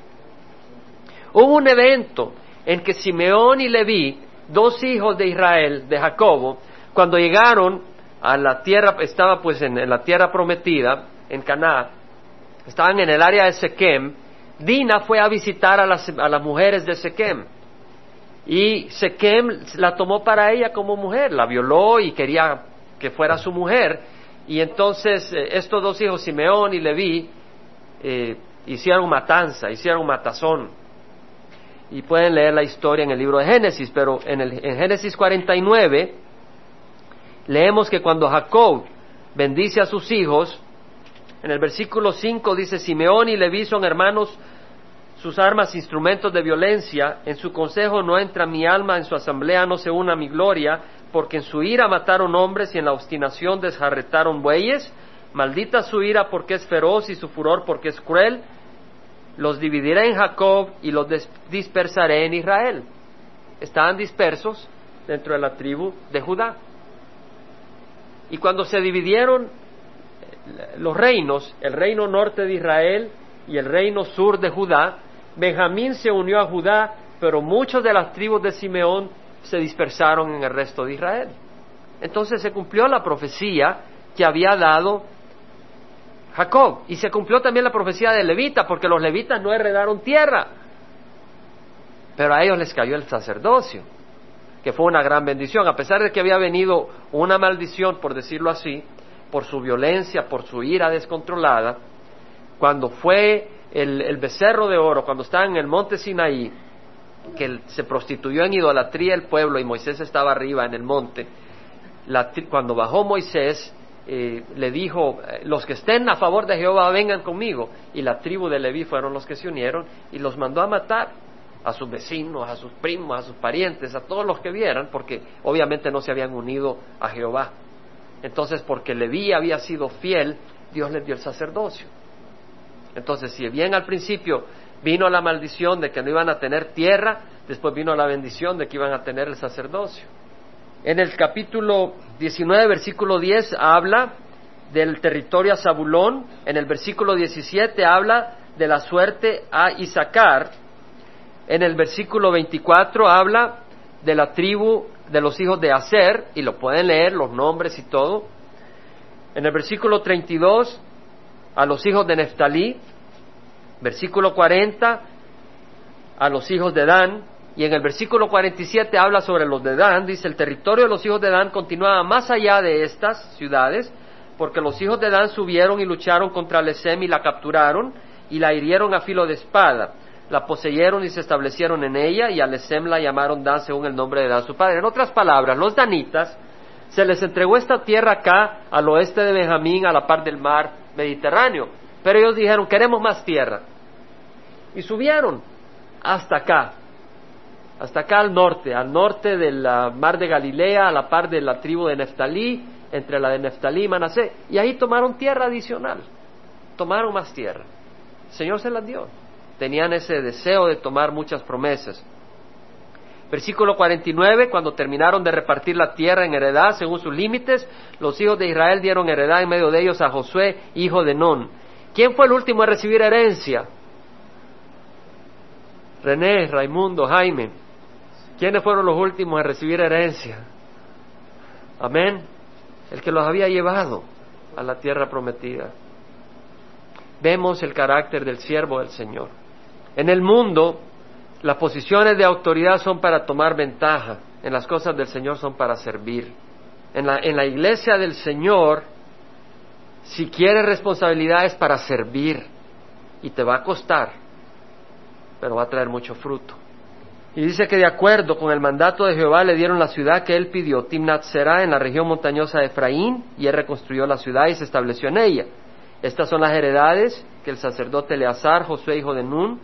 hubo un evento en que Simeón y Leví, dos hijos de Israel, de Jacobo, cuando llegaron a la tierra, estaba pues en, la tierra prometida, en Canaán, estaban en el área de Sequem, Dina fue a visitar a las, a las mujeres de Sequem y Sequem la tomó para ella como mujer, la violó y quería que fuera su mujer. Y entonces eh, estos dos hijos, Simeón y Leví, eh, hicieron matanza, hicieron matazón. Y pueden leer la historia en el libro de Génesis, pero en, el, en Génesis 49 leemos que cuando Jacob bendice a sus hijos, en el versículo 5 dice, Simeón y Leví son hermanos sus armas instrumentos de violencia, en su consejo no entra mi alma, en su asamblea no se une a mi gloria, porque en su ira mataron hombres y en la obstinación desjarretaron bueyes, maldita su ira porque es feroz y su furor porque es cruel, los dividiré en Jacob y los dispersaré en Israel. Estaban dispersos dentro de la tribu de Judá. Y cuando se dividieron los reinos, el reino norte de Israel y el reino sur de Judá, Benjamín se unió a Judá, pero muchos de las tribus de Simeón se dispersaron en el resto de Israel. Entonces se cumplió la profecía que había dado Jacob y se cumplió también la profecía de Levita, porque los levitas no heredaron tierra, pero a ellos les cayó el sacerdocio, que fue una gran bendición, a pesar de que había venido una maldición, por decirlo así, por su violencia, por su ira descontrolada, cuando fue el, becerro de oro, cuando estaba en el monte Sinaí, que se prostituyó en idolatría el pueblo y Moisés estaba arriba en el monte, cuando bajó Moisés, eh, le dijo, eh, los que estén a favor de Jehová vengan conmigo. Y la tribu de Leví fueron los que se unieron y los mandó a matar a sus vecinos, a sus primos, a sus parientes, a todos los que vieran, porque obviamente no se habían unido a Jehová. Entonces, porque Leví había sido fiel, Dios les dio el sacerdocio. Entonces, si bien al principio vino la maldición de que no iban a tener tierra, después vino la bendición de que iban a tener el sacerdocio. En el capítulo 19, versículo 10, habla del territorio a Zabulón. En el versículo 17 habla de la suerte a Isaacar. En el versículo 24 habla de la tribu de los hijos de Aser, y lo pueden leer, los nombres y todo. En el versículo 32 a los hijos de Neftalí, versículo 40 a los hijos de Dan, y en el versículo 47 habla sobre los de Dan, dice, el territorio de los hijos de Dan continuaba más allá de estas ciudades, porque los hijos de Dan subieron y lucharon contra Lesem y la capturaron y la hirieron a filo de espada. La poseyeron y se establecieron en ella, y a Lesem la llamaron Dan según el nombre de Dan su padre. En otras palabras, los danitas se les entregó esta tierra acá, al oeste de Benjamín, a la par del mar Mediterráneo. Pero ellos dijeron, queremos más tierra. Y subieron hasta acá, hasta acá al norte, al norte del mar de Galilea, a la par de la tribu de Neftalí, entre la de Neftalí y Manasé. Y ahí tomaron tierra adicional, tomaron más tierra. El Señor se las dio. Tenían ese deseo de tomar muchas promesas. Versículo 49, cuando terminaron de repartir la tierra en heredad según sus límites, los hijos de Israel dieron heredad en medio de ellos a Josué, hijo de Nun. ¿Quién fue el último a recibir herencia? René, Raimundo, Jaime. ¿Quiénes fueron los últimos a recibir herencia? Amén. El que los había llevado a la tierra prometida. Vemos el carácter del siervo del Señor. En el mundo, las posiciones de autoridad son para tomar ventaja, en las cosas del Señor son para servir. En la, en la iglesia del Señor, si quieres responsabilidad es para servir y te va a costar, pero va a traer mucho fruto. Y dice que de acuerdo con el mandato de Jehová le dieron la ciudad que él pidió, Timnat Será, en la región montañosa de Efraín, y él reconstruyó la ciudad y se estableció en ella. Estas son las heredades que el sacerdote Eleazar, Josué, hijo de Nun,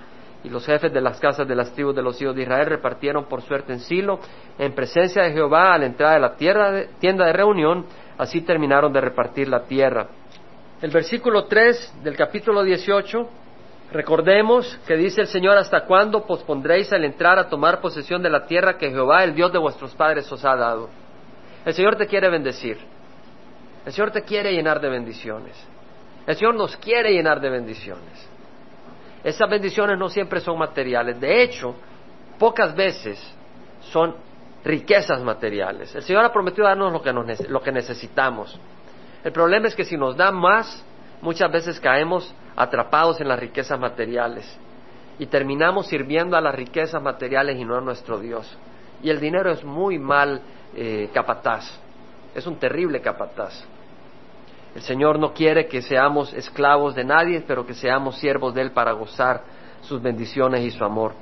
y los jefes de las casas de las tribus de los hijos de Israel repartieron por suerte en Silo, en presencia de Jehová, a la entrada de la tienda de reunión, así terminaron de repartir la tierra. El versículo 3 del capítulo 18, recordemos que dice el Señor, ¿hasta cuándo pospondréis al entrar a tomar posesión de la tierra que Jehová, el Dios de vuestros padres, os ha dado? El Señor te quiere bendecir. El Señor te quiere llenar de bendiciones. El Señor nos quiere llenar de bendiciones. Esas bendiciones no siempre son materiales. De hecho, pocas veces son riquezas materiales. El Señor ha prometido darnos lo que, lo que necesitamos. El problema es que si nos da más, muchas veces caemos atrapados en las riquezas materiales y terminamos sirviendo a las riquezas materiales y no a nuestro Dios. Y el dinero es muy mal eh, capataz, es un terrible capataz. El Señor no quiere que seamos esclavos de nadie, pero que seamos siervos de Él para gozar sus bendiciones y su amor.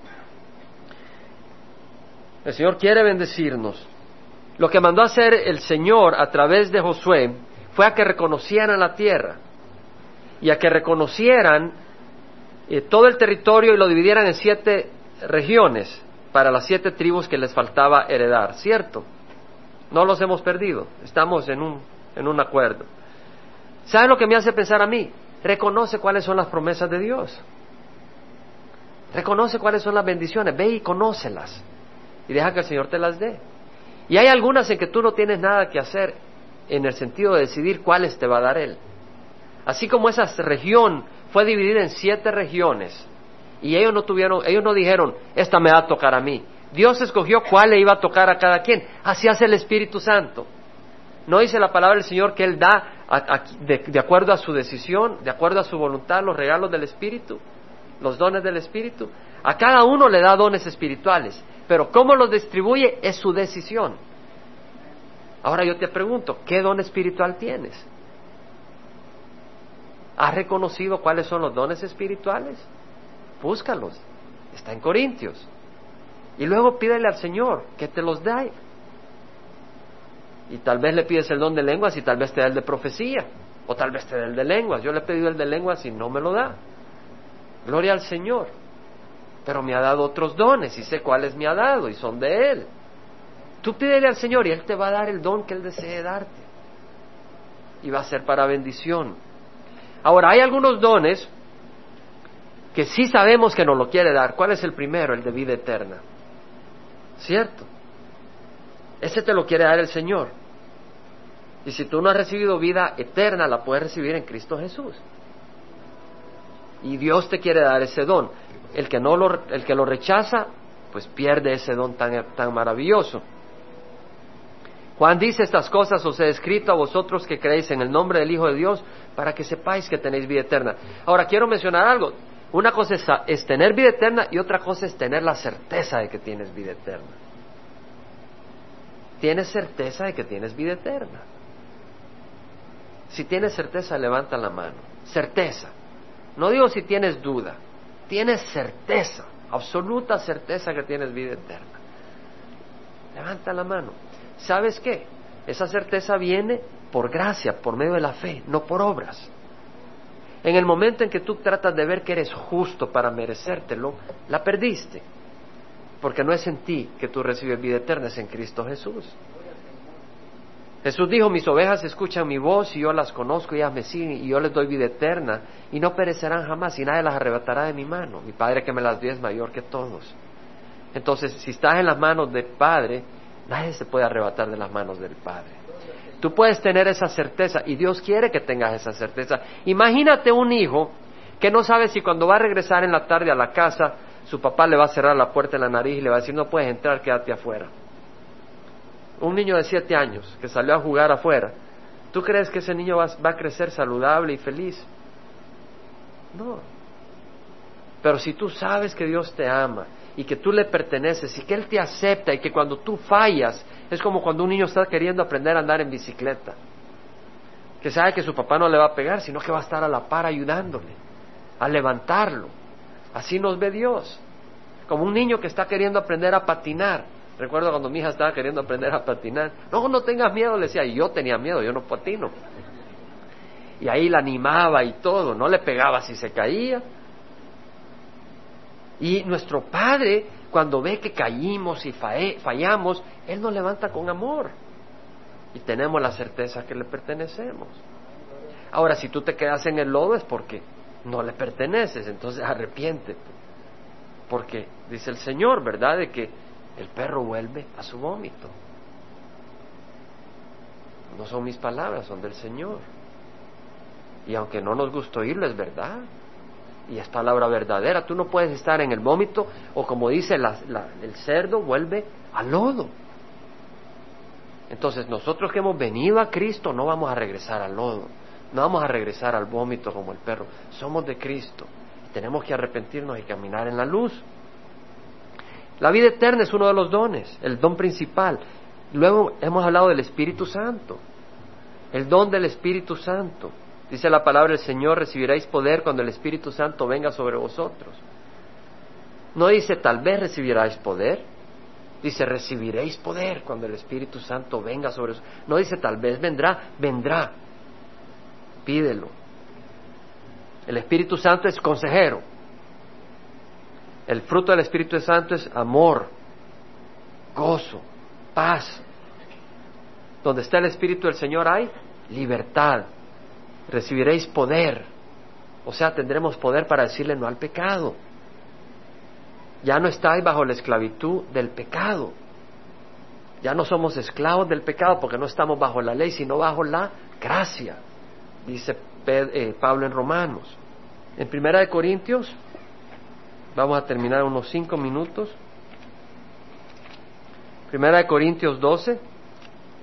El Señor quiere bendecirnos. Lo que mandó a hacer el Señor a través de Josué fue a que reconocieran la tierra y a que reconocieran eh, todo el territorio y lo dividieran en siete regiones para las siete tribus que les faltaba heredar, ¿cierto? No los hemos perdido, estamos en un, en un acuerdo. ¿Sabe lo que me hace pensar a mí? Reconoce cuáles son las promesas de Dios. Reconoce cuáles son las bendiciones. Ve y conócelas. Y deja que el Señor te las dé. Y hay algunas en que tú no tienes nada que hacer en el sentido de decidir cuáles te va a dar Él. Así como esa región fue dividida en siete regiones y ellos no tuvieron, ellos no dijeron, esta me va a tocar a mí. Dios escogió cuál le iba a tocar a cada quien. Así hace el Espíritu Santo. No dice la palabra del Señor que Él da de, acuerdo a su decisión, de acuerdo a su voluntad, los regalos del Espíritu, los dones del Espíritu. A cada uno le da dones espirituales, pero cómo los distribuye es su decisión. Ahora yo te pregunto, ¿qué don espiritual tienes? ¿Has reconocido cuáles son los dones espirituales? Búscalos. Está en Corintios. Y luego pídele al Señor que te los dé y tal vez le pides el don de lenguas y tal vez te da el de profecía, o tal vez te da el de lenguas. Yo le he pedido el de lenguas y no me lo da. Gloria al Señor. Pero me ha dado otros dones y sé cuáles me ha dado y son de Él. Tú pídele al Señor y Él te va a dar el don que Él desee darte. Y va a ser para bendición. Ahora, hay algunos dones que sí sabemos que nos lo quiere dar. ¿Cuál es el primero? El de vida eterna. ¿Cierto? Ese te lo quiere dar el Señor. Y si tú no has recibido vida eterna, la puedes recibir en Cristo Jesús. Y Dios te quiere dar ese don. El que, no lo, el que lo rechaza, pues pierde ese don tan, tan maravilloso. Juan dice estas cosas os he escrito a vosotros que creéis en el nombre del Hijo de Dios para que sepáis que tenéis vida eterna. Ahora quiero mencionar algo. Una cosa es tener vida eterna y otra cosa es tener la certeza de que tienes vida eterna tienes certeza de que tienes vida eterna. Si tienes certeza, levanta la mano. Certeza. No digo si tienes duda, tienes certeza absoluta certeza que tienes vida eterna. Levanta la mano. ¿Sabes qué? Esa certeza viene por gracia, por medio de la fe, no por obras. En el momento en que tú tratas de ver que eres justo para merecértelo, la perdiste. Porque no es en ti que tú recibes vida eterna, es en Cristo Jesús. Jesús dijo, mis ovejas escuchan mi voz y yo las conozco y ellas me siguen y yo les doy vida eterna y no perecerán jamás y nadie las arrebatará de mi mano. Mi Padre que me las dio es mayor que todos. Entonces, si estás en las manos del Padre, nadie se puede arrebatar de las manos del Padre. Tú puedes tener esa certeza y Dios quiere que tengas esa certeza. Imagínate un hijo que no sabe si cuando va a regresar en la tarde a la casa, su papá le va a cerrar la puerta en la nariz y le va a decir, no puedes entrar, quédate afuera un niño de siete años que salió a jugar afuera, ¿tú crees que ese niño va, a crecer saludable y feliz? No. Pero si tú sabes que Dios te ama y que tú le perteneces y que Él te acepta y que cuando tú fallas es como cuando un niño está queriendo aprender a andar en bicicleta, que sabe que su papá no le va a pegar, sino que va a estar a la par ayudándole, a levantarlo. Así nos ve Dios, como un niño que está queriendo aprender a patinar. Recuerdo cuando mi hija estaba queriendo aprender a patinar. No, no tengas miedo, le decía. Y yo tenía miedo, yo no patino. Y ahí la animaba y todo, no le pegaba si se caía. Y nuestro Padre, cuando ve que caímos y fallamos, Él nos levanta con amor. Y tenemos la certeza que le pertenecemos. Ahora, si tú te quedas en el lodo es porque no le perteneces, entonces arrepiéntete. Porque dice el Señor, ¿verdad? De que el perro vuelve a su vómito. No son mis palabras, son del Señor. Y aunque no nos guste oírlo, es verdad. Y es palabra verdadera. Tú no puedes estar en el vómito o como dice el cerdo, vuelve al lodo. Entonces nosotros que hemos venido a Cristo no vamos a regresar al lodo. No vamos a regresar al vómito como el perro. Somos de Cristo. Tenemos que arrepentirnos y caminar en la luz. La vida eterna es uno de los dones, el don principal. Luego hemos hablado del Espíritu Santo, el don del Espíritu Santo. Dice la palabra del Señor, recibiréis poder cuando el Espíritu Santo venga sobre vosotros. No dice tal vez recibiráis poder, dice recibiréis poder cuando el Espíritu Santo venga sobre vosotros. No dice tal vez vendrá, vendrá. Pídelo. El Espíritu Santo es consejero. El fruto del Espíritu Santo es amor, gozo, paz. Donde está el Espíritu del Señor hay libertad. Recibiréis poder. O sea, tendremos poder para decirle no al pecado. Ya no estáis bajo la esclavitud del pecado. Ya no somos esclavos del pecado porque no estamos bajo la ley, sino bajo la gracia, dice eh, Pablo en Romanos. En Primera de Corintios Vamos a terminar unos cinco minutos. Primera de Corintios 12,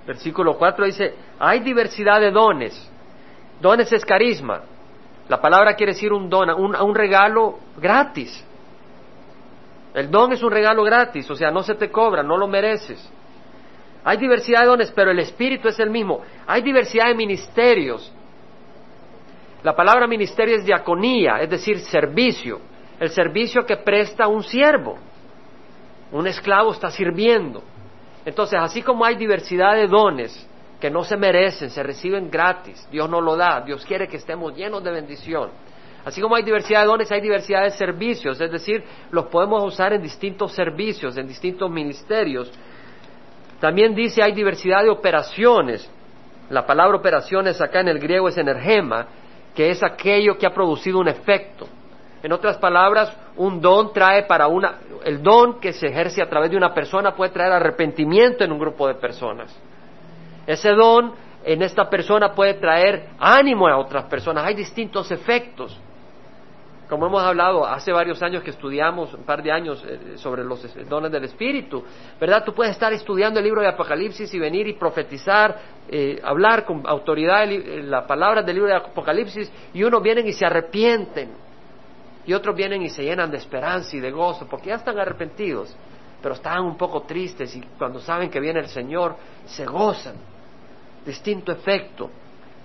versículo 4 dice, hay diversidad de dones. Dones es carisma. La palabra quiere decir un don, un, un regalo gratis. El don es un regalo gratis, o sea, no se te cobra, no lo mereces. Hay diversidad de dones, pero el espíritu es el mismo. Hay diversidad de ministerios. La palabra ministerio es diaconía, es decir, servicio el servicio que presta un siervo. Un esclavo está sirviendo. Entonces, así como hay diversidad de dones que no se merecen, se reciben gratis, Dios no lo da, Dios quiere que estemos llenos de bendición. Así como hay diversidad de dones, hay diversidad de servicios, es decir, los podemos usar en distintos servicios, en distintos ministerios. También dice hay diversidad de operaciones. La palabra operaciones acá en el griego es energema, que es aquello que ha producido un efecto. En otras palabras, un don trae para una, el don que se ejerce a través de una persona puede traer arrepentimiento en un grupo de personas. Ese don en esta persona puede traer ánimo a otras personas. Hay distintos efectos. Como hemos hablado hace varios años que estudiamos, un par de años, eh, sobre los dones del Espíritu, ¿verdad? Tú puedes estar estudiando el libro de Apocalipsis y venir y profetizar, eh, hablar con autoridad la palabra del libro de Apocalipsis y uno vienen y se arrepienten y otros vienen y se llenan de esperanza y de gozo porque ya están arrepentidos, pero están un poco tristes y cuando saben que viene el Señor se gozan. Distinto efecto,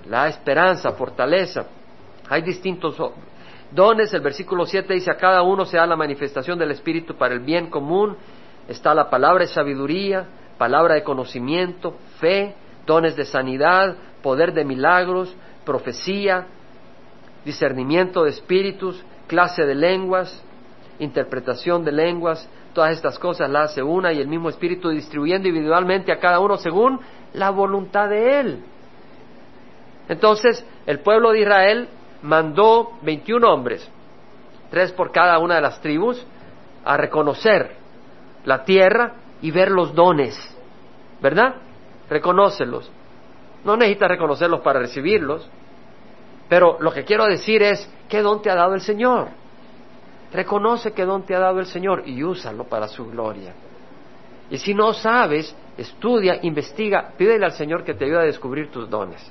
la esperanza, fortaleza. Hay distintos Dones, el versículo 7 dice, a cada uno se da la manifestación del Espíritu para el bien común. Está la palabra de sabiduría, palabra de conocimiento, fe, dones de sanidad, poder de milagros, profecía, discernimiento de espíritus, clase de lenguas, interpretación de lenguas, todas estas cosas las hace una y el mismo espíritu distribuyendo individualmente a cada uno según la voluntad de él. Entonces, el pueblo de Israel mandó 21 hombres, tres por cada una de las tribus, a reconocer la tierra y ver los dones, ¿verdad? Reconócelos. No necesitas reconocerlos para recibirlos, pero lo que quiero decir es, ¿qué don te ha dado el Señor? Reconoce qué don te ha dado el Señor y úsalo para su gloria. Y si no sabes, estudia, investiga, pídele al Señor que te ayude a descubrir tus dones.